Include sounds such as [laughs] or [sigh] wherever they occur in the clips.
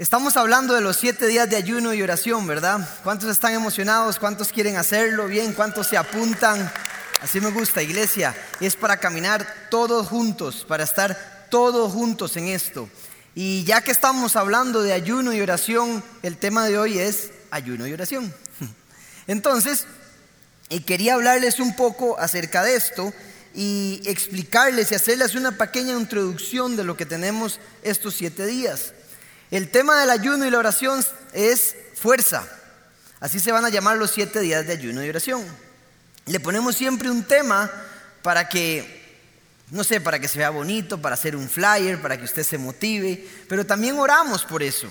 Estamos hablando de los siete días de ayuno y oración, ¿verdad? ¿Cuántos están emocionados? ¿Cuántos quieren hacerlo bien? ¿Cuántos se apuntan? Así me gusta, iglesia. Es para caminar todos juntos, para estar todos juntos en esto. Y ya que estamos hablando de ayuno y oración, el tema de hoy es ayuno y oración. [laughs] Entonces, quería hablarles un poco acerca de esto y explicarles y hacerles una pequeña introducción de lo que tenemos estos siete días. El tema del ayuno y la oración es fuerza. Así se van a llamar los siete días de ayuno y oración. Le ponemos siempre un tema para que, no sé, para que se vea bonito, para hacer un flyer, para que usted se motive, pero también oramos por eso.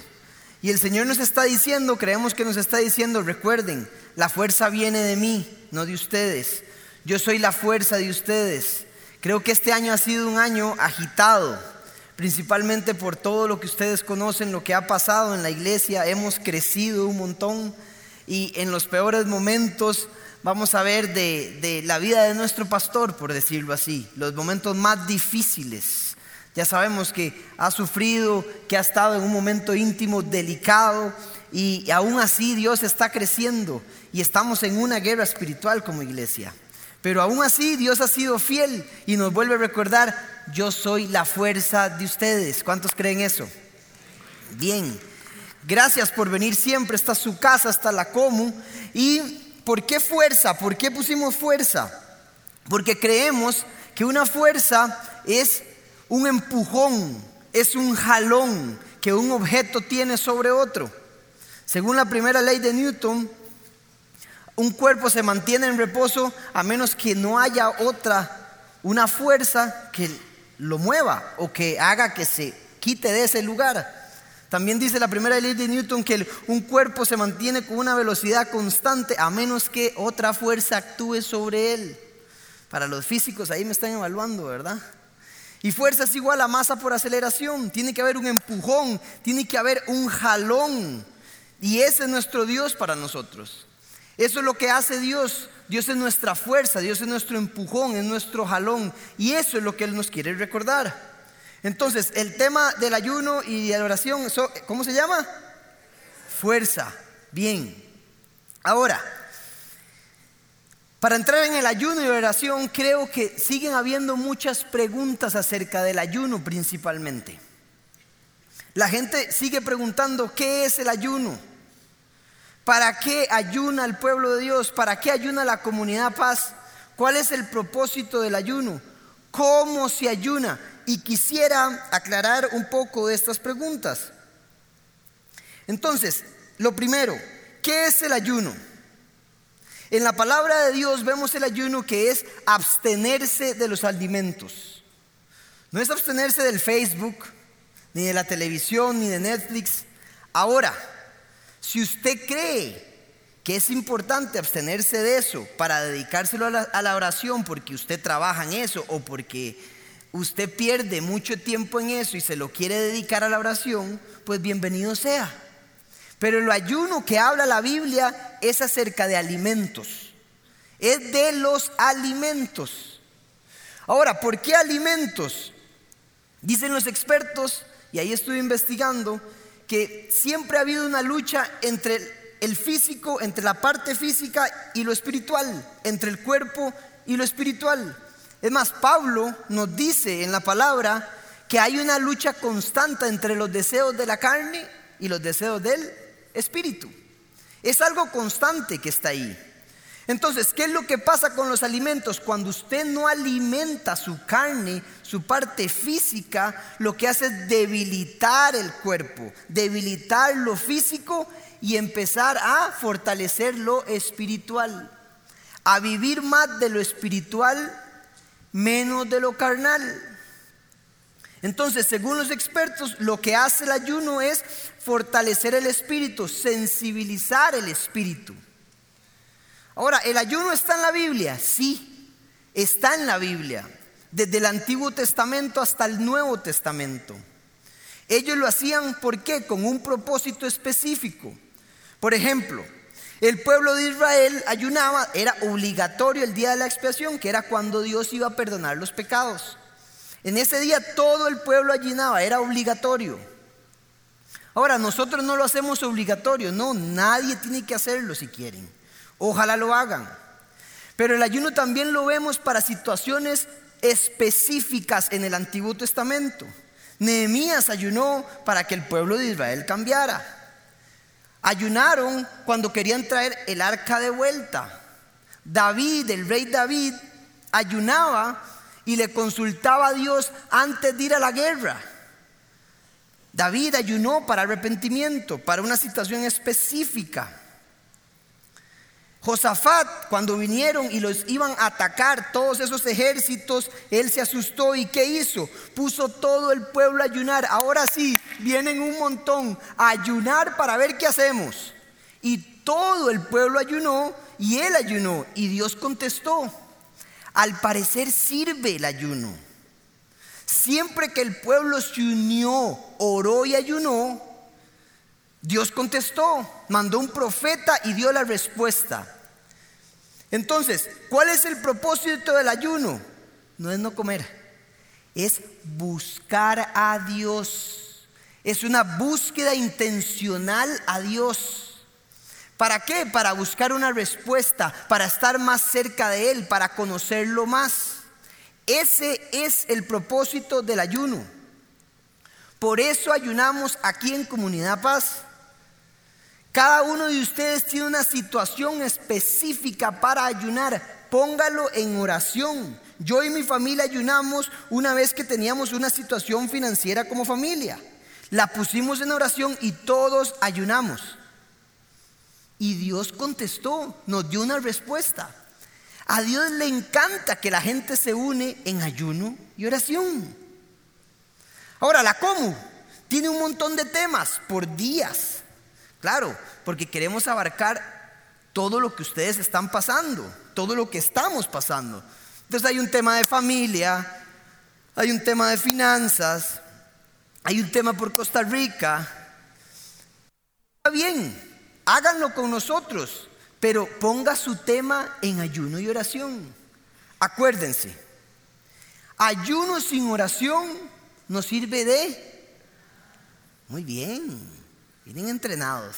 Y el Señor nos está diciendo, creemos que nos está diciendo, recuerden, la fuerza viene de mí, no de ustedes. Yo soy la fuerza de ustedes. Creo que este año ha sido un año agitado principalmente por todo lo que ustedes conocen, lo que ha pasado en la iglesia. Hemos crecido un montón y en los peores momentos vamos a ver de, la vida de nuestro pastor, por decirlo así, los momentos más difíciles. Ya sabemos que ha sufrido, que ha estado en un momento íntimo delicado y aún así Dios está creciendo y estamos en una guerra espiritual como iglesia. Pero aún así Dios ha sido fiel y nos vuelve a recordar, yo soy la fuerza de ustedes. ¿Cuántos creen eso? Bien, gracias por venir siempre, está su casa, está la Comu. ¿Y por qué fuerza? ¿Por qué pusimos fuerza? Porque creemos que una fuerza es un empujón, es un jalón que un objeto tiene sobre otro. Según la primera ley de Newton, un cuerpo se mantiene en reposo a menos que no haya otra, una fuerza que lo mueva o que haga que se quite de ese lugar. También dice la primera ley de Newton que un cuerpo se mantiene con una velocidad constante a menos que otra fuerza actúe sobre él. Para los físicos ahí me están evaluando, ¿verdad? Y fuerza es igual a masa por aceleración. Tiene que haber un empujón, tiene que haber un jalón. Y ese es nuestro Dios para nosotros. Eso es lo que hace Dios. Dios es nuestra fuerza, Dios es nuestro empujón, es nuestro jalón. Y eso es lo que Él nos quiere recordar. Entonces, el tema del ayuno y de la oración, ¿cómo se llama? Fuerza. Bien. Ahora, para entrar en el ayuno y la oración, creo que siguen habiendo muchas preguntas acerca del ayuno principalmente. La gente sigue preguntando, ¿qué es el ayuno? ¿Para qué ayuna el pueblo de Dios? ¿Para qué ayuna la comunidad paz? ¿Cuál es el propósito del ayuno? ¿Cómo se ayuna? Y quisiera aclarar un poco de estas preguntas. Entonces, lo primero, ¿qué es el ayuno? En la palabra de Dios vemos el ayuno que es abstenerse de los alimentos. No es abstenerse del Facebook, ni de la televisión, ni de Netflix. Ahora, si usted cree que es importante abstenerse de eso para dedicárselo a la, oración porque usted trabaja en eso o porque usted pierde mucho tiempo en eso y se lo quiere dedicar a la oración, pues bienvenido sea. Pero el ayuno que habla la Biblia es acerca de alimentos. Es de los alimentos. Ahora, ¿por qué alimentos? Dicen los expertos, y ahí estoy investigando, que siempre ha habido una lucha entre el físico, entre la parte física y lo espiritual, entre el cuerpo y lo espiritual. Es más, Pablo nos dice en la palabra que hay una lucha constante entre los deseos de la carne y los deseos del espíritu. Es algo constante que está ahí. Entonces, ¿qué es lo que pasa con los alimentos? Cuando usted no alimenta su carne, su parte física, lo que hace es debilitar el cuerpo, debilitar lo físico y empezar a fortalecer lo espiritual, a vivir más de lo espiritual, menos de lo carnal. Entonces, según los expertos, lo que hace el ayuno es fortalecer el espíritu, sensibilizar el espíritu. Ahora, ¿el ayuno está en la Biblia? Sí, está en la Biblia, desde el Antiguo Testamento hasta el Nuevo Testamento. Ellos lo hacían, ¿por qué? Con un propósito específico. Por ejemplo, el pueblo de Israel ayunaba, era obligatorio el día de la expiación, que era cuando Dios iba a perdonar los pecados. En ese día todo el pueblo ayunaba, era obligatorio. Ahora, nosotros no lo hacemos obligatorio, no, nadie tiene que hacerlo si quieren. Ojalá lo hagan. Pero el ayuno también lo vemos para situaciones específicas en el Antiguo Testamento. Nehemías ayunó para que el pueblo de Israel cambiara. Ayunaron cuando querían traer el arca de vuelta. David, el rey David, ayunaba y le consultaba a Dios antes de ir a la guerra. David ayunó para arrepentimiento, para una situación específica. Josafat, cuando vinieron y los iban a atacar todos esos ejércitos, él se asustó y ¿qué hizo? Puso todo el pueblo a ayunar. Ahora sí, vienen un montón a ayunar para ver qué hacemos. Y todo el pueblo ayunó y él ayunó y Dios contestó. Al parecer sirve el ayuno. Siempre que el pueblo se unió, oró y ayunó, Dios contestó, mandó un profeta y dio la respuesta. Entonces, ¿cuál es el propósito del ayuno? No es no comer, es buscar a Dios. Es una búsqueda intencional a Dios. ¿Para qué? Para buscar una respuesta, para estar más cerca de Él, para conocerlo más. Ese es el propósito del ayuno. Por eso ayunamos aquí en Comunidad Paz. Cada uno de ustedes tiene una situación específica para ayunar. Póngalo en oración. Yo y mi familia ayunamos una vez que teníamos una situación financiera como familia. La pusimos en oración y todos ayunamos. Y Dios contestó, nos dio una respuesta. A Dios le encanta que la gente se une en ayuno y oración. Ahora, la COMU tiene un montón de temas por días. Claro, porque queremos abarcar todo lo que ustedes están pasando, todo lo que estamos pasando. Entonces hay un tema de familia, hay un tema de finanzas, hay un tema por Costa Rica. Está bien, háganlo con nosotros, pero ponga su tema en ayuno y oración. Acuérdense, ayuno sin oración nos sirve de... Muy bien, Vienen entrenados.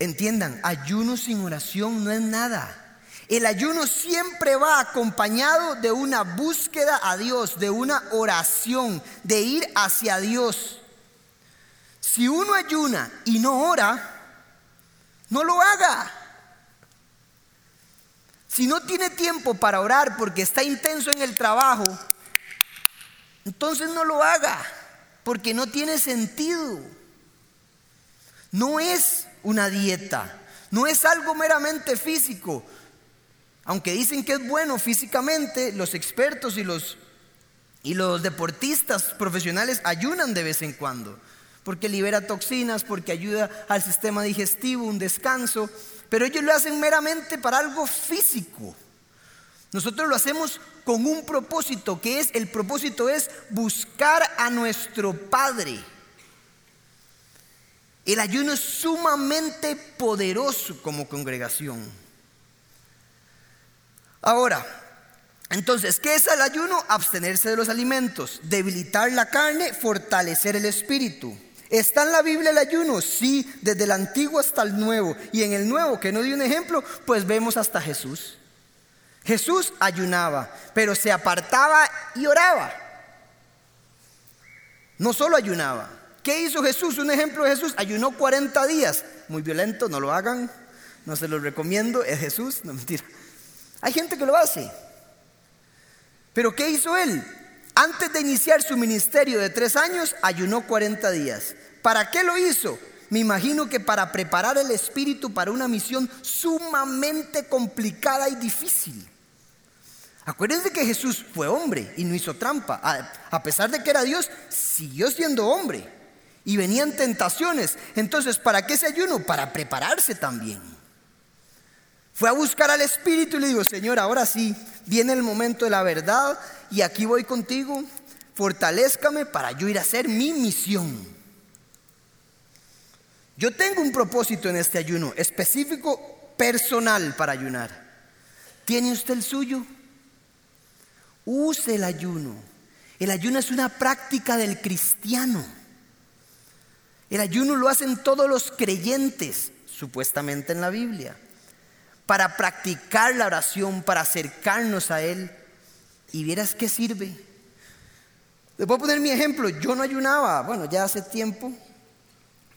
Entiendan, ayuno sin oración no es nada. El ayuno siempre va acompañado de una búsqueda a Dios, de una oración, de ir hacia Dios. Si uno ayuna y no ora, no lo haga. Si no tiene tiempo para orar porque está intenso en el trabajo, entonces no lo haga, porque no tiene sentido. No es una dieta, no es algo meramente físico. Aunque dicen que es bueno físicamente, los expertos y los, y los deportistas profesionales ayunan de vez en cuando, porque libera toxinas, porque ayuda al sistema digestivo, un descanso, pero ellos lo hacen meramente para algo físico. Nosotros lo hacemos con un propósito, que es, el propósito es buscar a nuestro Padre. El ayuno es sumamente poderoso como congregación. Ahora, entonces, ¿qué es el ayuno? Abstenerse de los alimentos, debilitar la carne, fortalecer el espíritu. ¿Está en la Biblia el ayuno? Sí, desde el antiguo hasta el nuevo. Y en el nuevo, que no dio un ejemplo, pues vemos hasta Jesús. Jesús ayunaba, pero se apartaba y oraba. No solo ayunaba, ¿Qué hizo Jesús? Un ejemplo de Jesús, ayunó 40 días. Muy violento, no lo hagan, no se lo recomiendo, es Jesús, no mentira. Hay gente que lo hace. Pero ¿qué hizo él? Antes de iniciar su ministerio de tres años, ayunó 40 días. ¿Para qué lo hizo? Me imagino que para preparar el espíritu para una misión sumamente complicada y difícil. Acuérdense que Jesús fue hombre y no hizo trampa. A pesar de que era Dios, siguió siendo hombre y venían tentaciones. Entonces, ¿para qué ese ayuno? Para prepararse también. Fue a buscar al Espíritu y le digo, Señor, ahora sí, viene el momento de la verdad y aquí voy contigo. Fortalézcame para yo ir a hacer mi misión. Yo tengo un propósito en este ayuno, específico, personal para ayunar. ¿Tiene usted el suyo? Use el ayuno. El ayuno es una práctica del cristiano. El ayuno lo hacen todos los creyentes, supuestamente en la Biblia, para practicar la oración, para acercarnos a Él. Y vieras qué sirve. Les voy a poner mi ejemplo. Yo no ayunaba, bueno, ya hace tiempo.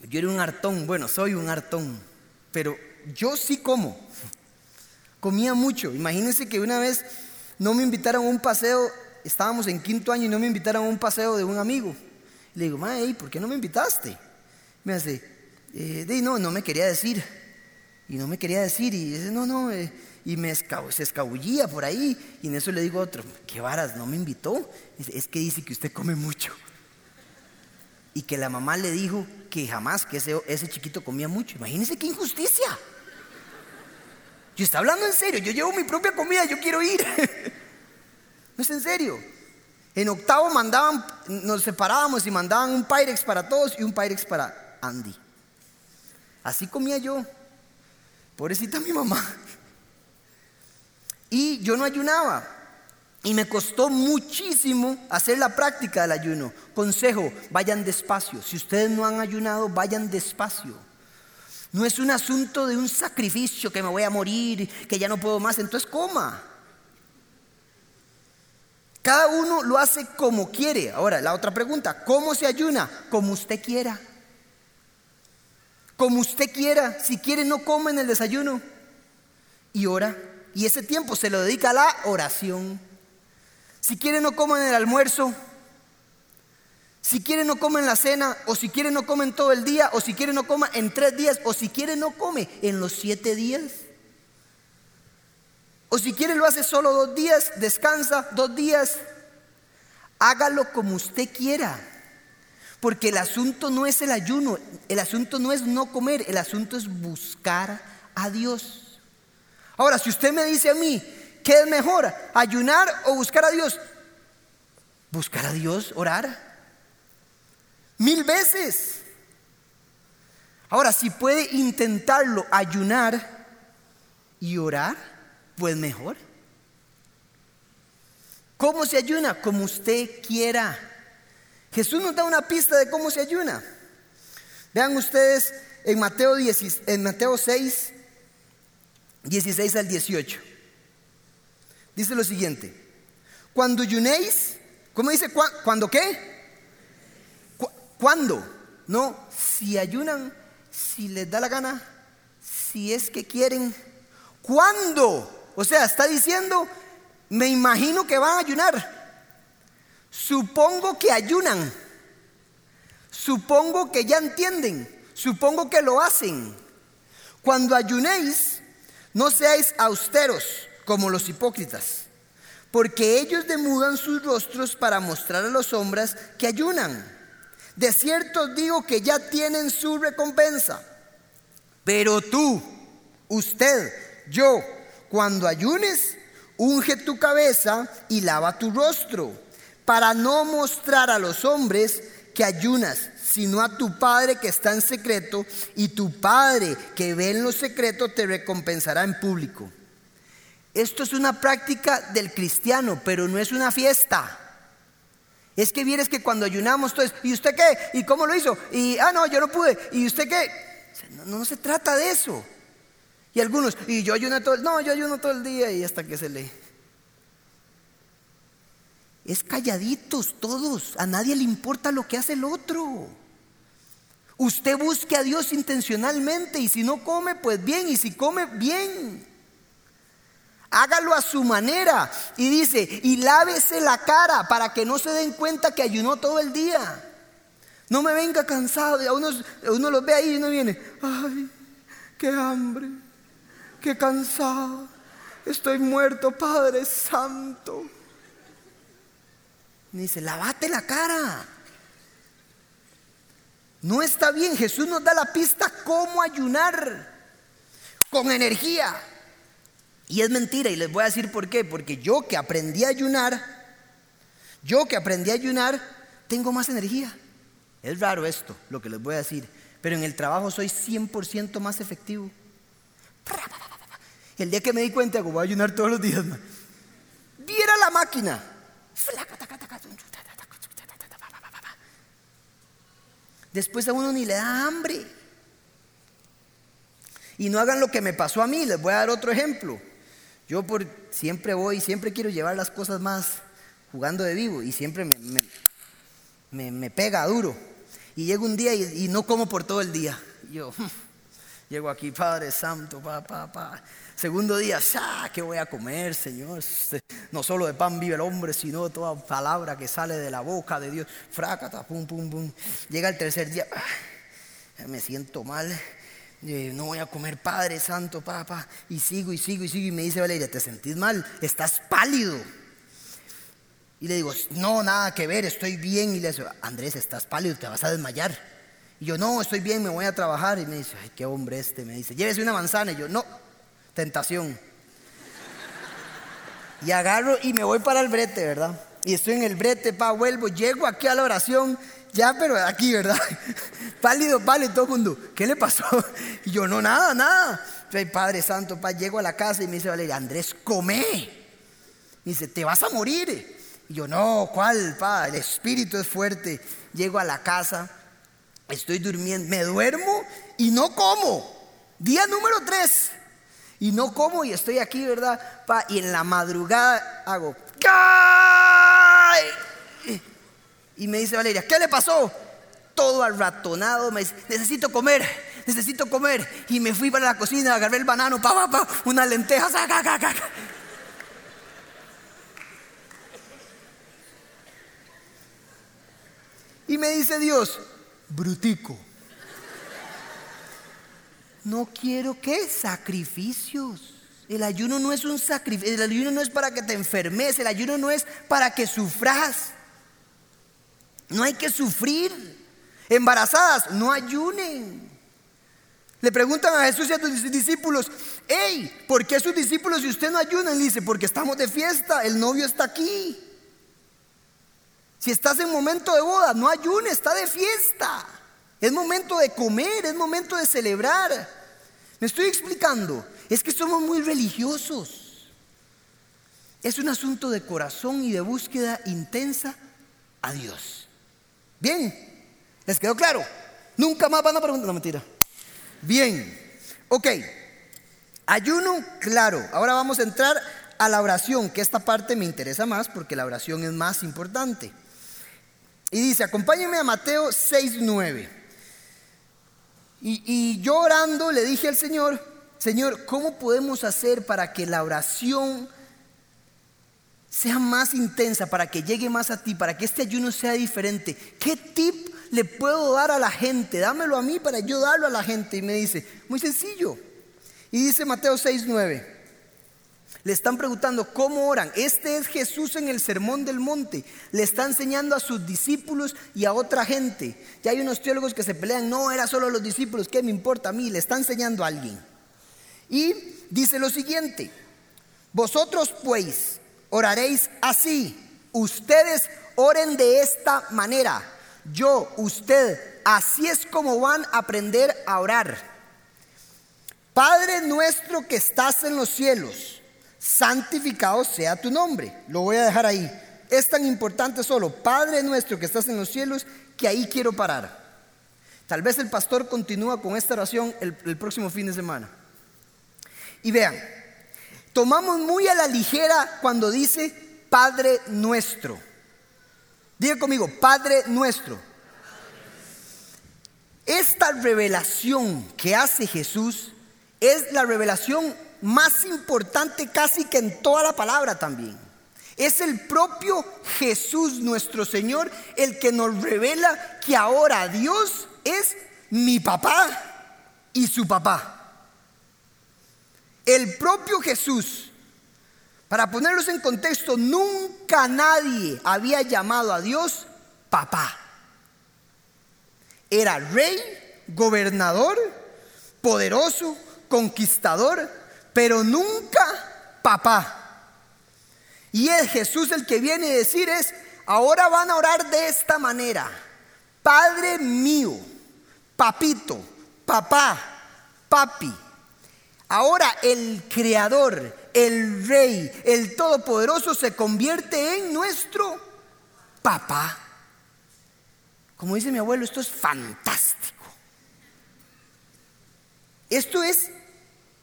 Yo era un hartón, bueno, soy un hartón, pero yo sí como. Comía mucho. Imagínense que una vez no me invitaron a un paseo, estábamos en quinto año y no me invitaron a un paseo de un amigo. Le digo, Mae, ¿por qué no me invitaste? Me hace, eh, no, no me quería decir. Y no me quería decir. Y dice, no, no. Eh", y me se escabullía por ahí. Y en eso le digo a otro, ¿qué varas? ¿No me invitó? Dice, es que dice que usted come mucho. Y que la mamá le dijo que jamás, que ese, ese chiquito comía mucho. Imagínense qué injusticia. Yo está hablando en serio, yo llevo mi propia comida, yo quiero ir. [laughs] no es en serio. En octavo mandaban, nos separábamos y mandaban un Pyrex para todos y un Pyrex para Andy. Así comía yo. Pobrecita mi mamá. Y yo no ayunaba. Y me costó muchísimo hacer la práctica del ayuno. Consejo, vayan despacio. Si ustedes no han ayunado, vayan despacio. No es un asunto de un sacrificio que me voy a morir, que ya no puedo más, entonces coma. Cada uno lo hace como quiere. Ahora, la otra pregunta, ¿cómo se ayuna? Como usted quiera. Como usted quiera. Si quiere, no come en el desayuno. Y ora. Y ese tiempo se lo dedica a la oración. Si quiere, no come en el almuerzo. Si quiere no come en la cena, o si quiere no come en todo el día, o si quiere no coma en tres días, o si quiere no come en los siete días. O si quiere lo hace solo dos días, descansa dos días. Hágalo como usted quiera. Porque el asunto no es el ayuno, el asunto no es no comer, el asunto es buscar a Dios. Ahora, si usted me dice a mí, ¿qué es mejor? ¿Ayunar o buscar a Dios? Buscar a Dios, orar. Mil veces. Ahora, si puede intentarlo, ayunar y orar, pues mejor. ¿Cómo se ayuna? Como usted quiera. Jesús nos da una pista de cómo se ayuna. Vean ustedes en Mateo, en Mateo 6, 16 al 18. Dice lo siguiente. Cuando ayunéis, ¿cómo dice? ¿Cuándo qué? ¿Cuándo? No, si ayunan, si les da la gana, si es que quieren. ¿Cuándo? O sea, está diciendo, me imagino que van a ayunar. Supongo que ayunan. Supongo que ya entienden. Supongo que lo hacen. Cuando ayunéis, no seáis austeros como los hipócritas, porque ellos demudan sus rostros para mostrar a los hombres que ayunan. De cierto digo que ya tienen su recompensa. Pero tú, usted, yo, cuando ayunes, unge tu cabeza y lava tu rostro, para no mostrar a los hombres que ayunas, sino a tu Padre que está en secreto, y tu Padre que ve en lo secreto te recompensará en público. Esto es una práctica del cristiano, pero no es una fiesta. Es que vienes que cuando ayunamos, entonces, ¿y usted qué? ¿Y cómo lo hizo? Y, ah, no, yo no pude. ¿Y usted qué? No, se trata de eso. Y algunos, y yo ayuno todo el no, yo ayuno todo el día y hasta que se lee. Es calladitos todos, a nadie le importa lo que hace el otro. Usted busque a Dios intencionalmente y si no come, pues bien, y si come, bien. Hágalo a su manera. Y dice, y lávese la cara para que no se den cuenta que ayunó todo el día. No me venga cansado. A uno, uno los ve ahí y uno viene, ay, qué hambre, qué cansado. Estoy muerto, Padre Santo. Y dice, lavate la cara. No está bien. Jesús nos da la pista cómo ayunar con energía. Y es mentira, y les voy a decir por qué. Porque yo que aprendí a ayunar, yo que aprendí a ayunar, tengo más energía. Es raro esto, lo que les voy a decir. Pero en el trabajo soy 100% más efectivo. El día que me di cuenta que voy a ayunar todos los días, viera la máquina. Después a uno ni le da hambre. Y no hagan lo que me pasó a mí, les voy a dar otro ejemplo. Yo por, siempre voy, siempre quiero llevar las cosas más jugando de vivo y siempre me, me, pega duro. Y llego un día y, no como por todo el día. yo [laughs] llego aquí, Padre Santo, pa, pa, pa. Segundo día, ¿qué voy a comer, Señor? Este, no solo de pan vive el hombre, sino toda palabra que sale de la boca de Dios. Frácata, pum, pum, pum. Llega el tercer día, me siento mal. Eh, no voy a comer Padre Santo, papá. Y sigo y sigo y sigo. Y me dice Valeria, ¿te sentís mal? Estás pálido. Y le digo, no, nada que ver, estoy bien. Y le digo, Andrés, estás pálido, te vas a desmayar. Y yo, no, estoy bien, me voy a trabajar. Y me dice, ay, qué hombre este. Me dice, llévese una manzana. Y yo, no, tentación. Y agarro y me voy para el brete, ¿verdad? Y estoy en el brete, pa, vuelvo, llego aquí a la oración, ya, pero aquí, ¿verdad? [laughs] pálido, pálido, todo el mundo, ¿qué le pasó? [laughs] Y yo, no, nada, nada. Padre Santo, pa, llego a la casa y me dice Valeria, Andrés, come. Me dice, te vas a morir. Y yo, no, ¿cuál, pa? El espíritu es fuerte. Llego a la casa, estoy durmiendo, me duermo y no como. Día número tres y no como y estoy aquí, ¿verdad? Pa, y en la madrugada hago Y me dice Valeria, ¿qué le pasó? Todo arratonado, me dice, necesito comer, necesito comer. Y me fui para la cocina, agarré el banano, pa, pa, pa, unas lentejas, Y me dice Dios, brutico. No quiero que sacrificios. El ayuno no es un sacrificio, el ayuno no es para que te enfermes, el ayuno no es para que sufras. No hay que sufrir. Embarazadas, no ayunen. Le preguntan a Jesús y a sus discípulos, hey, ¿por qué sus discípulos y usted no ayunan? Dice, porque estamos de fiesta, el novio está aquí. Si estás en momento de boda, no ayunes, está de fiesta. Es momento de comer, es momento de celebrar. Me estoy explicando. Es que somos muy religiosos. Es un asunto de corazón y de búsqueda intensa a Dios. Bien, ¿les quedó claro? Nunca más van a preguntar. No, mentira. Bien, ok. Ayuno, claro. Ahora vamos a entrar a la oración, que esta parte me interesa más porque la oración es más importante. Y dice, acompáñenme a Mateo 6.9. Y, yo orando le dije al Señor, Señor, ¿cómo podemos hacer para que la oración sea más intensa, para que llegue más a ti, para que este ayuno sea diferente? ¿Qué tip le puedo dar a la gente? Dámelo a mí para yo darlo a la gente. Y me dice, muy sencillo. Y dice Mateo 6.9. Le están preguntando cómo oran. Este es Jesús en el Sermón del Monte. Le está enseñando a sus discípulos y a otra gente. Ya hay unos teólogos que se pelean, no, era solo los discípulos, ¿qué me importa a mí? Le está enseñando a alguien. Y dice lo siguiente, vosotros pues oraréis así, ustedes oren de esta manera. Yo, usted, así es como van a aprender a orar. Padre nuestro que estás en los cielos santificado sea tu nombre. Lo voy a dejar ahí. Es tan importante solo, Padre nuestro que estás en los cielos, que ahí quiero parar. Tal vez el pastor continúa con esta oración el, próximo fin de semana. Y vean, tomamos muy a la ligera cuando dice Padre nuestro. Diga conmigo, Padre nuestro. Esta revelación que hace Jesús es la revelación más importante casi que en toda la palabra también. Es el propio Jesús nuestro Señor el que nos revela que ahora Dios es mi papá y su papá. El propio Jesús, para ponerlos en contexto, nunca nadie había llamado a Dios papá. Era rey, gobernador, poderoso, conquistador, pero nunca papá. Y es Jesús el que viene a decir es, ahora van a orar de esta manera. Padre mío, papito, papá, papi. Ahora el creador, el rey, el todopoderoso se convierte en nuestro papá. Como dice mi abuelo, esto es fantástico. Esto es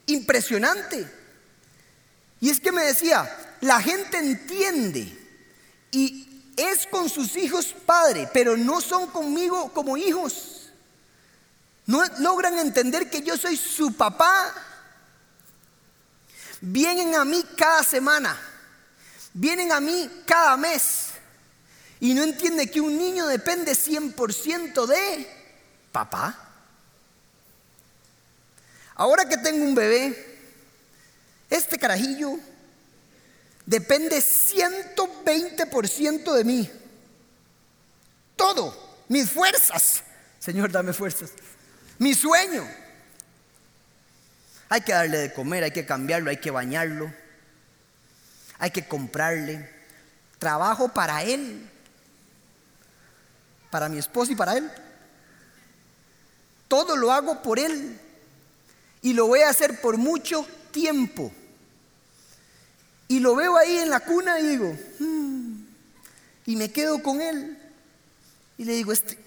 impresionante. Y es que me decía, la gente entiende y es con sus hijos padre, pero no son conmigo como hijos. No logran entender que yo soy su papá. Vienen a mí cada semana, vienen a mí cada mes y no entiende que un niño depende 100% de papá. Ahora que tengo un bebé, este carajillo depende 120% de mí. Todo, mis fuerzas. Señor, dame fuerzas. Mi sueño. Hay que darle de comer, hay que cambiarlo, hay que bañarlo, hay que comprarle. Trabajo para él para mi esposo y para él. Todo lo hago por él y lo voy a hacer por mucho tiempo. Y lo veo ahí en la cuna y digo, hmm", y me quedo con él. Y le digo, este,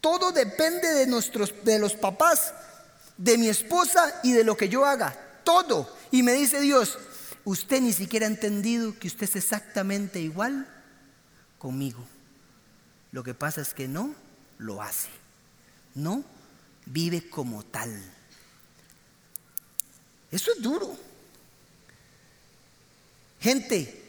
todo depende de, nuestros, de los papás, de mi esposa y de lo que yo haga. Todo. Y me dice Dios, usted ni siquiera ha entendido que usted es exactamente igual conmigo. Lo que pasa es que no lo hace. No vive como tal. Eso es duro. Gente,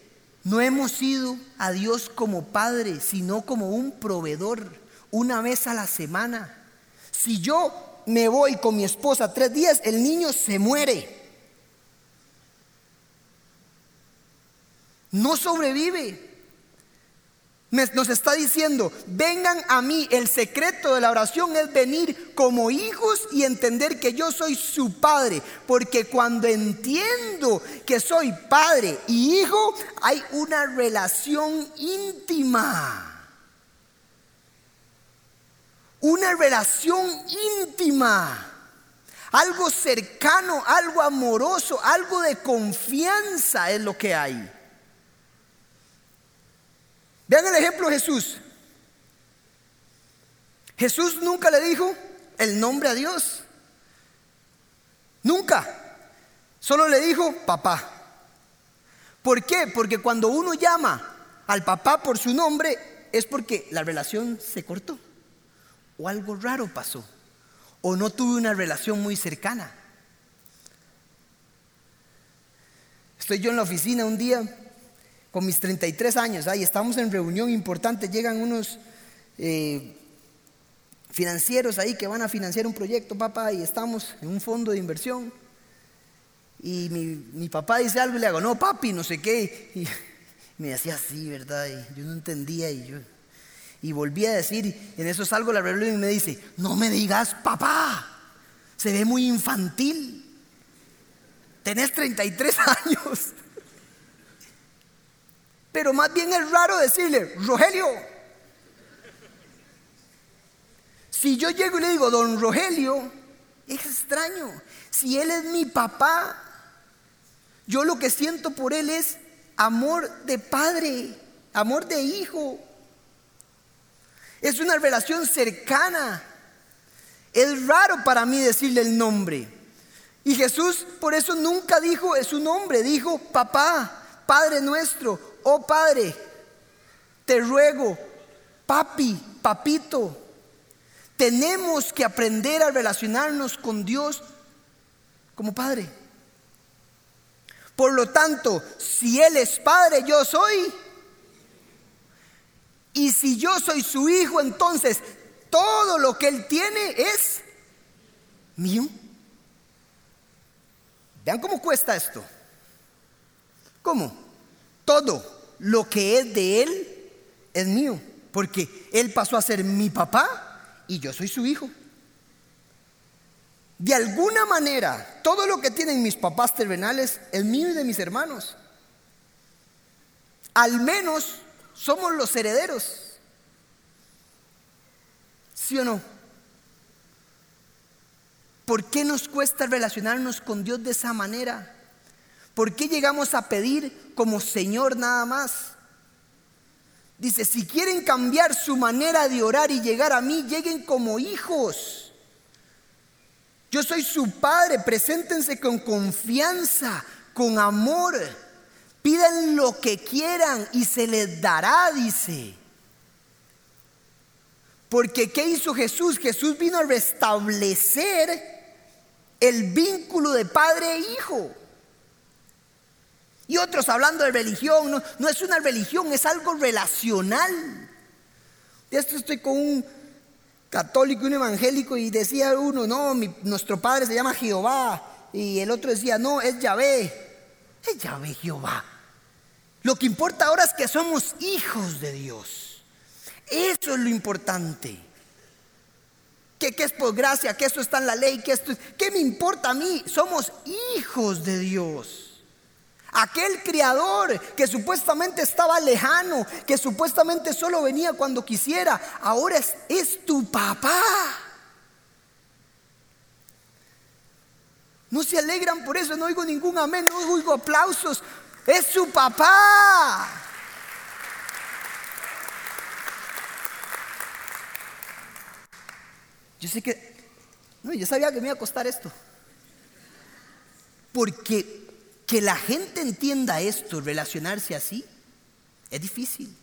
no hemos ido a Dios como Padre, sino como un proveedor, una vez a la semana. Si yo me voy con mi esposa tres días, el niño se muere. No sobrevive nos está diciendo, vengan a mí. El secreto de la oración es venir como hijos y entender que yo soy su padre. Porque cuando entiendo que soy padre y hijo, hay una relación íntima. Una relación íntima. Algo cercano, algo amoroso, algo de confianza es lo que hay. Vean el ejemplo de Jesús. Jesús nunca le dijo el nombre a Dios. Nunca. Solo le dijo papá. ¿Por qué? Porque cuando uno llama al papá por su nombre es porque la relación se cortó. O algo raro pasó. O no tuve una relación muy cercana. Estoy yo en la oficina un día con mis 33 años, ahí estamos en reunión importante, llegan unos eh, financieros ahí que van a financiar un proyecto, papá, y estamos en un fondo de inversión. Y mi, papá dice algo y le hago, no, papi, no sé qué. Y [laughs] me decía así, ¿verdad? Y yo no entendía y yo... Y volví a decir, en eso salgo la reunión y me dice, no me digas papá, se ve muy infantil. Tenés 33 [laughs] años. Pero más bien es raro decirle, Rogelio. Si yo llego y le digo, don Rogelio, es extraño. Si él es mi papá, yo lo que siento por él es amor de padre, amor de hijo. Es una relación cercana. Es raro para mí decirle el nombre. Y Jesús por eso nunca dijo su nombre, dijo papá, Padre nuestro, oh Padre, te ruego, papi, papito, tenemos que aprender a relacionarnos con Dios como Padre. Por lo tanto, si Él es Padre, yo soy. Y si yo soy su hijo, entonces todo lo que Él tiene es mío. Vean cómo cuesta esto. ¿Cómo? Todo lo que es de Él es mío, porque Él pasó a ser mi papá y yo soy su hijo. De alguna manera, todo lo que tienen mis papás terrenales es mío y de mis hermanos. Al menos somos los herederos. ¿Sí o no? ¿Por qué nos cuesta relacionarnos con Dios de esa manera? ¿Por qué llegamos a pedir como Señor nada más? Dice, si quieren cambiar su manera de orar y llegar a mí, lleguen como hijos. Yo soy su padre, preséntense con confianza, con amor. Pidan lo que quieran y se les dará, dice. Porque ¿qué hizo Jesús? Jesús vino a restablecer el vínculo de padre e hijo. Y otros hablando de religión, no, no es una religión, es algo relacional. De esto estoy con un católico y un evangélico y decía uno, no, nuestro padre se llama Jehová. Y el otro decía, no, es Yahvé. Es Yahvé Jehová. Lo que importa ahora es que somos hijos de Dios. Eso es lo importante. Que, es por gracia, que esto está en la ley, que esto... ¿Qué me importa a mí? Somos hijos de Dios. Aquel criador que supuestamente estaba lejano, que supuestamente solo venía cuando quisiera, ahora es, es tu papá. No se alegran por eso, no oigo ningún amén, no oigo aplausos. Es su papá. Yo sé que, no, yo sabía que me iba a costar esto. Porque que la gente entienda esto, relacionarse así, es difícil.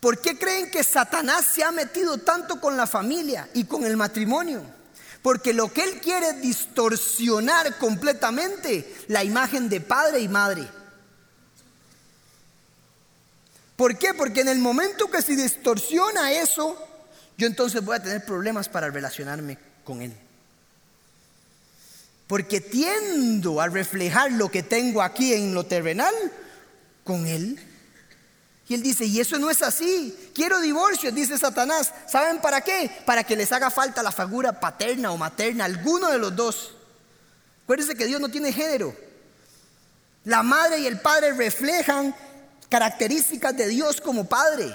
¿Por qué creen que Satanás se ha metido tanto con la familia y con el matrimonio? Porque lo que él quiere es distorsionar completamente la imagen de padre y madre. ¿Por qué? Porque en el momento que se distorsiona eso, yo entonces voy a tener problemas para relacionarme con él porque tiendo a reflejar lo que tengo aquí en lo terrenal con Él. Y Él dice, y eso no es así. Quiero divorcio, dice Satanás. ¿Saben para qué? Para que les haga falta la figura paterna o materna, alguno de los dos. Acuérdense que Dios no tiene género. La madre y el padre reflejan características de Dios como padre.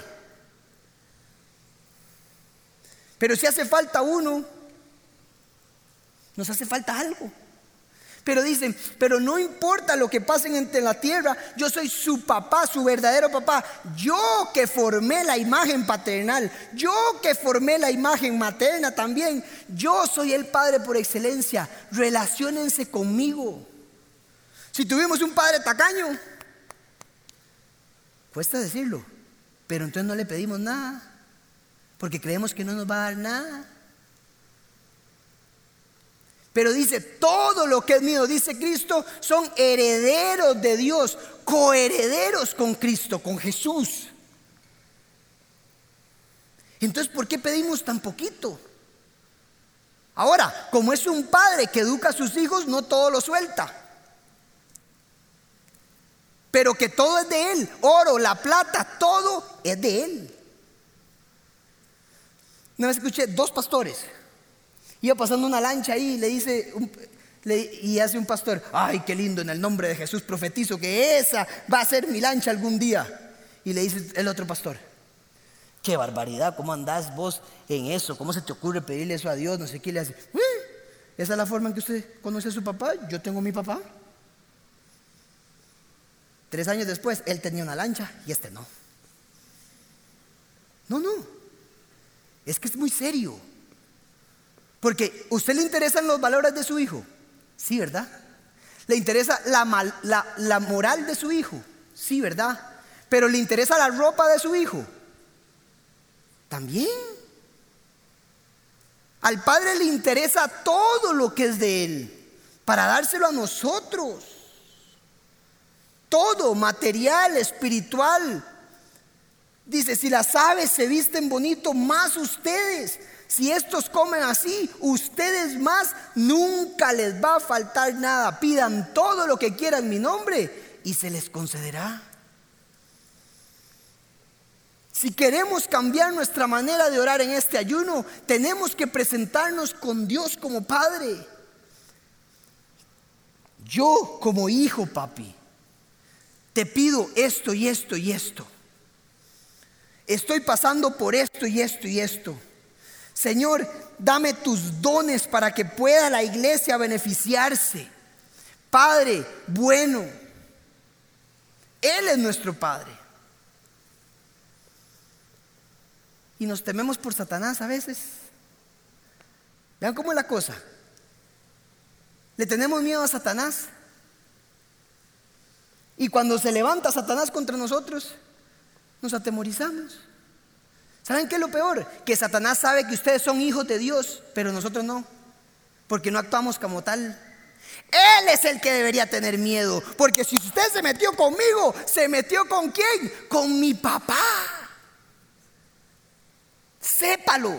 Pero si hace falta uno, nos hace falta algo. Pero dicen, pero no importa lo que pasen entre la tierra, yo soy su papá, su verdadero papá. Yo que formé la imagen paternal, yo que formé la imagen materna también, yo soy el padre por excelencia. Relaciónense conmigo. Si tuvimos un padre tacaño, cuesta decirlo, pero entonces no le pedimos nada, porque creemos que no nos va a dar nada. Pero dice, todo lo que es mío, dice Cristo, son herederos de Dios, coherederos con Cristo, con Jesús. Entonces, ¿por qué pedimos tan poquito? Ahora, como es un padre que educa a sus hijos, no todo lo suelta. Pero que todo es de Él. Oro, la plata, todo es de Él. Una vez escuché dos pastores Iba pasando una lancha ahí y le dice, y hace un pastor, ay, qué lindo, en el nombre de Jesús profetizo que esa va a ser mi lancha algún día. Y le dice el otro pastor, qué barbaridad, ¿cómo andás vos en eso? ¿Cómo se te ocurre pedirle eso a Dios? No sé qué le hace. Eh, esa es la forma en que usted conoce a su papá. Yo tengo mi papá. Tres años después, él tenía una lancha y este no. No, no. Es que es muy serio. Porque ¿usted le interesan los valores de su hijo? Sí, ¿verdad? ¿Le interesa la, la moral de su hijo? Sí, ¿verdad? Pero ¿le interesa la ropa de su hijo? También. Al Padre le interesa todo lo que es de Él para dárselo a nosotros. Todo, material, espiritual. Dice, si las aves se visten bonito, más ustedes. Si estos comen así, ustedes más, nunca les va a faltar nada. Pidan todo lo que quieran mi nombre y se les concederá. Si queremos cambiar nuestra manera de orar en este ayuno, tenemos que presentarnos con Dios como Padre. Yo como hijo, papi, te pido esto y esto y esto. Estoy pasando por esto y esto y esto. Señor, dame tus dones para que pueda la iglesia beneficiarse. Padre, bueno, Él es nuestro Padre. y nos tememos por Satanás a veces. Vean cómo es la cosa. Le tenemos miedo a Satanás. Y cuando se levanta Satanás contra nosotros, nos atemorizamos. ¿Saben qué es lo peor? Que Satanás sabe que ustedes son hijos de Dios, pero nosotros no, porque no actuamos como tal. Él es el que debería tener miedo, porque si usted se metió conmigo, ¿se metió con quién? Con mi papá. Sépalo.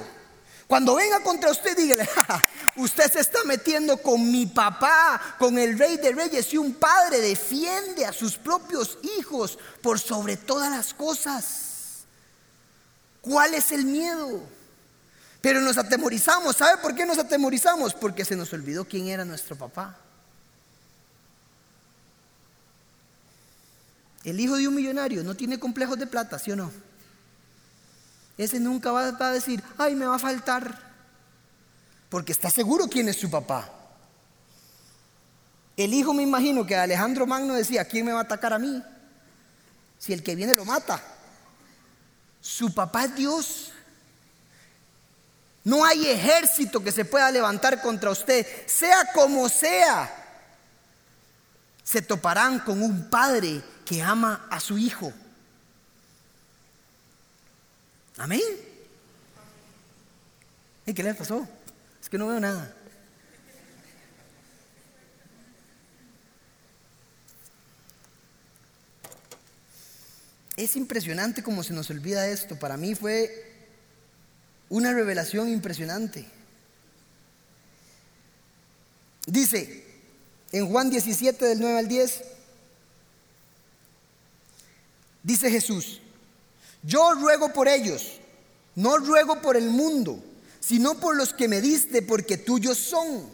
Cuando venga contra usted, dígale, [laughs] usted se está metiendo con mi papá, con el rey de reyes y un padre defiende a sus propios hijos por sobre todas las cosas. ¿Cuál es el miedo? Pero nos atemorizamos. ¿Sabe por qué nos atemorizamos? Porque se nos olvidó quién era nuestro papá. El hijo de un millonario no tiene complejos de plata, ¿sí o no? ese nunca va a decir, ay, me va a faltar, porque está seguro quién es su papá. El hijo me imagino que Alejandro Magno decía, ¿quién me va a atacar a mí? Si el que viene lo mata. Su papá es Dios. No hay ejército que se pueda levantar contra usted, sea como sea. Se toparán con un padre que ama a su hijo. Amén. ¿Y qué le pasó? Es que no veo nada. Es impresionante cómo se nos olvida esto. Para mí fue una revelación impresionante. Dice en Juan 17 del 9 al 10, dice Jesús, yo ruego por ellos, no ruego por el mundo, sino por los que me diste, porque tuyos son.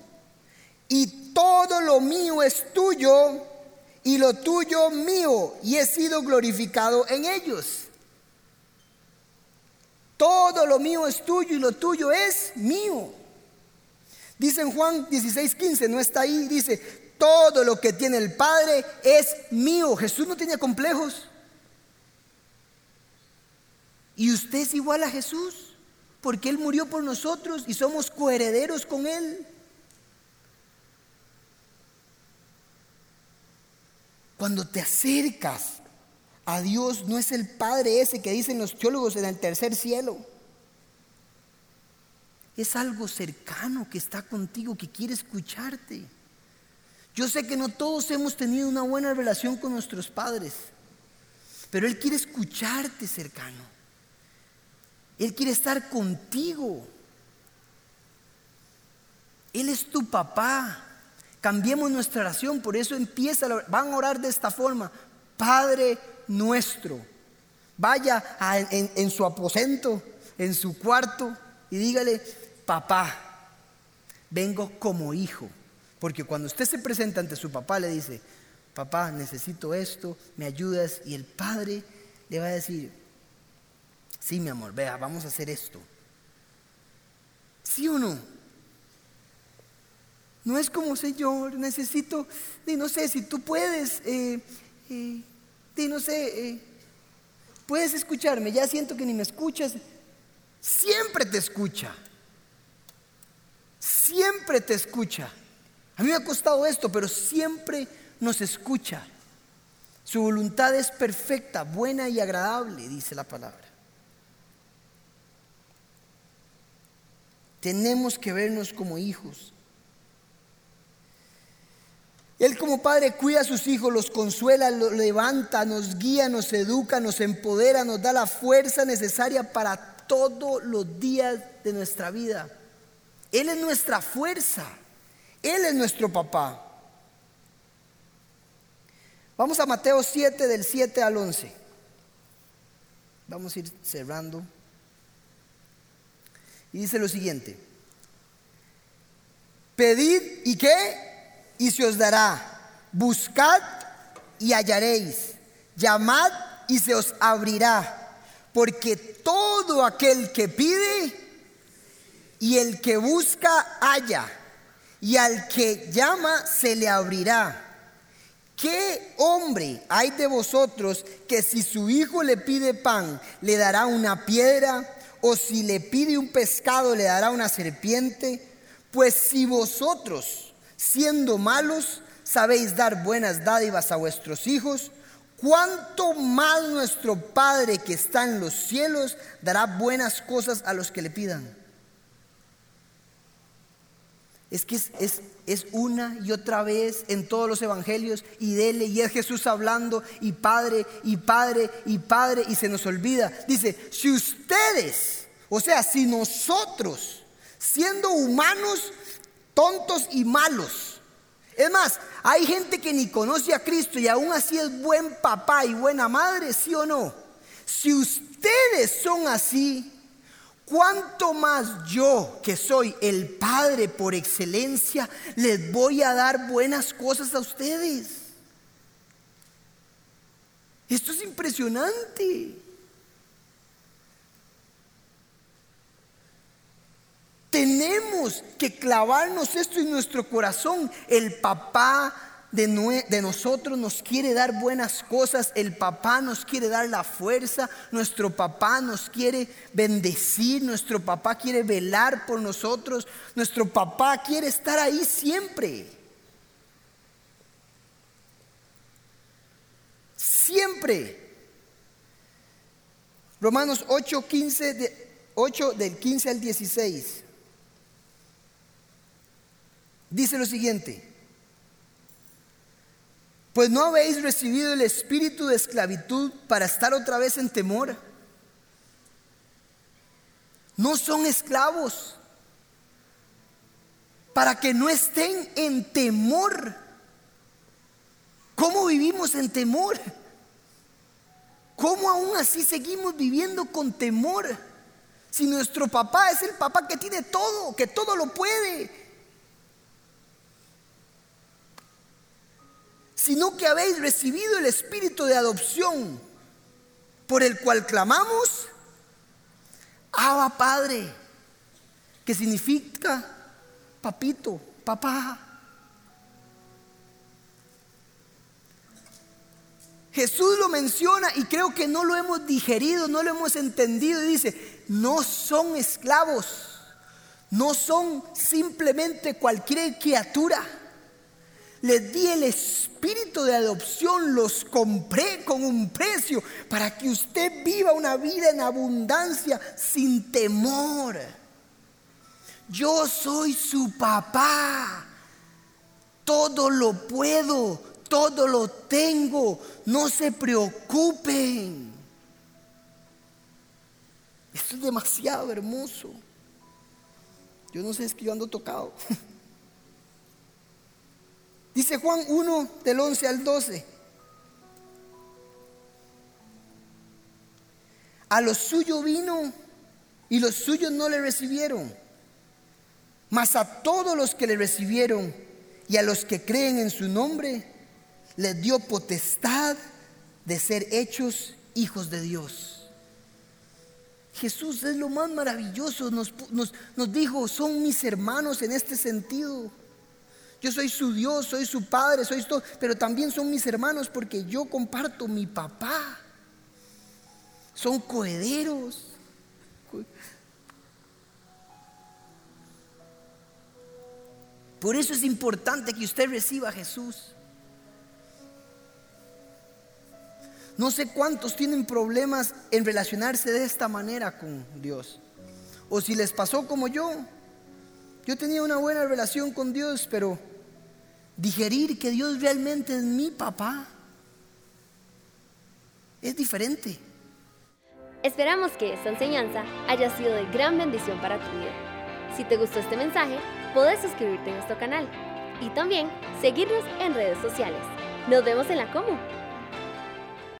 Y todo lo mío es tuyo, y lo tuyo mío, y he sido glorificado en ellos. Todo lo mío es tuyo y lo tuyo es mío. Dice en Juan 16:15, no está ahí, dice, todo lo que tiene el Padre es mío. Jesús no tenía complejos. Y usted es igual a Jesús, porque Él murió por nosotros y somos coherederos con Él. Cuando te acercas a Dios, no es el Padre ese que dicen los teólogos en el tercer cielo. Es algo cercano que está contigo, que quiere escucharte. Yo sé que no todos hemos tenido una buena relación con nuestros padres, pero Él quiere escucharte cercano. Él quiere estar contigo. Él es tu papá. Cambiemos nuestra oración, por eso empieza, van a orar de esta forma. Padre nuestro. Vaya en, su aposento, en su cuarto y dígale, papá, vengo como hijo. Porque cuando usted se presenta ante su papá, le dice, papá, necesito esto, me ayudas. Y el padre le va a decir, Sí, mi amor, vea, vamos a hacer esto. ¿Sí o no? No es como, Señor, necesito, de no sé, si tú puedes, eh, eh no sé, eh, puedes escucharme, ya siento que ni me escuchas. Siempre te escucha. Siempre te escucha. A mí me ha costado esto, pero siempre nos escucha. Su voluntad es perfecta, buena y agradable, dice la palabra. Tenemos que vernos como hijos. Él como padre cuida a sus hijos, los consuela, los levanta, nos guía, nos educa, nos empodera, nos da la fuerza necesaria para todos los días de nuestra vida. Él es nuestra fuerza. Él es nuestro papá. Vamos a Mateo 7 del 7 al 11. Vamos a ir cerrando. Y dice lo siguiente, pedid y qué, y se os dará, buscad y hallaréis, llamad y se os abrirá, porque todo aquel que pide y el que busca halla, y al que llama se le abrirá. ¿Qué hombre hay de vosotros que si su hijo le pide pan, le dará una piedra? o si le pide un pescado le dará una serpiente? Pues si vosotros, siendo malos, sabéis dar buenas dádivas a vuestros hijos, ¿cuánto más nuestro Padre que está en los cielos dará buenas cosas a los que le pidan? Es que es, una y otra vez en todos los evangelios y dele y es Jesús hablando y Padre y Padre y Padre y se nos olvida. Dice, si ustedes, o sea, si nosotros, siendo humanos, tontos y malos, es más, hay gente que ni conoce a Cristo y aún así es buen papá y buena madre, ¿sí o no? Si ustedes son así, ¿Cuánto más yo, que soy el Padre por excelencia, les voy a dar buenas cosas a ustedes? Esto es impresionante. Tenemos que clavarnos esto en nuestro corazón. El papá de, nosotros nos quiere dar buenas cosas, el papá nos quiere dar la fuerza, nuestro papá nos quiere bendecir, nuestro papá quiere velar por nosotros, nuestro papá quiere estar ahí siempre. Siempre. Romanos 8, 15, de, 8 del 15 al 16. Dice lo siguiente. Pues no habéis recibido el espíritu de esclavitud para estar otra vez en temor. No son esclavos para que no estén en temor. ¿Cómo vivimos en temor? ¿Cómo aún así seguimos viviendo con temor? Si nuestro papá es el papá que tiene todo, que todo lo puede, sino que habéis recibido el espíritu de adopción por el cual clamamos, Abba Padre, que significa papito, papá. Jesús lo menciona y creo que no lo hemos digerido, no lo hemos entendido y dice, no son esclavos, no son simplemente cualquier criatura les di el espíritu de adopción, los compré con un precio para que usted viva una vida en abundancia sin temor. Yo soy su papá. Todo lo puedo, todo lo tengo. No se preocupen. Esto es demasiado hermoso. Yo no sé, es que yo ando tocado. [laughs] Dice Juan 1 del 11 al 12. A los suyos vino y los suyos no le recibieron. Mas a todos los que le recibieron y a los que creen en su nombre, les dio potestad de ser hechos hijos de Dios. Jesús es lo más maravilloso. Nos, nos dijo, son mis hermanos en este sentido. Yo soy su Dios, soy su Padre, soy todo, pero también son mis hermanos porque yo comparto mi papá. Son cohederos. Por eso es importante que usted reciba a Jesús. No sé cuántos tienen problemas en relacionarse de esta manera con Dios. O si les pasó como yo, yo tenía una buena relación con Dios, pero digerir que Dios realmente es mi papá es diferente. Esperamos que esta enseñanza haya sido de gran bendición para tu vida. Si te gustó este mensaje, puedes suscribirte a nuestro canal y también seguirnos en redes sociales. Nos vemos en la Como.